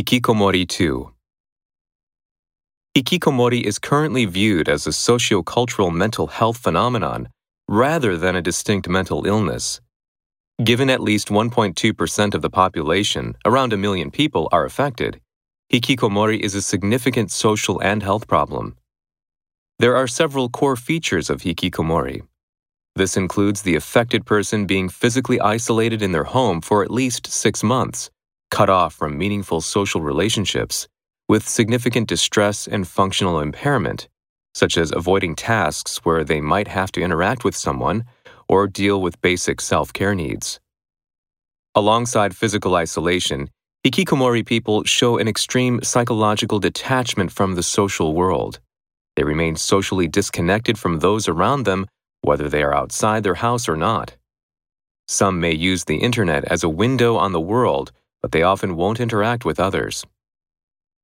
Hikikomori 2 Hikikomori is currently viewed as a sociocultural mental health phenomenon rather than a distinct mental illness. Given at least 1.2% of the population, around a million people, are affected, hikikomori is a significant social and health problem. There are several core features of hikikomori. This includes the affected person being physically isolated in their home for at least six months, cut off from meaningful social relationships, with significant distress and functional impairment, such as avoiding tasks where they might have to interact with someone or deal with basic self care needs. Alongside physical isolation, hikikomori people show an extreme psychological detachment from the social world. They remain socially disconnected from those around them, whether they are outside their house or not. Some may use the internet as a window on the world, but they often won't interact with others.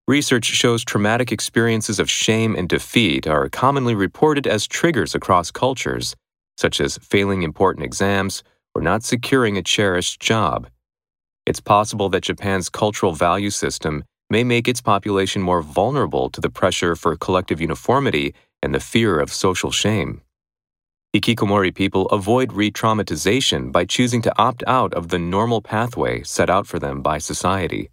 Research shows traumatic experiences of shame and defeat are commonly reported as triggers across cultures, such as failing important exams or not securing a cherished job. It's possible that Japan's cultural value system may make its population more vulnerable to the pressure for collective uniformity and the fear of social shame. Hikikomori people avoid re traumatization by choosing to opt out of the normal pathway set out for them by society.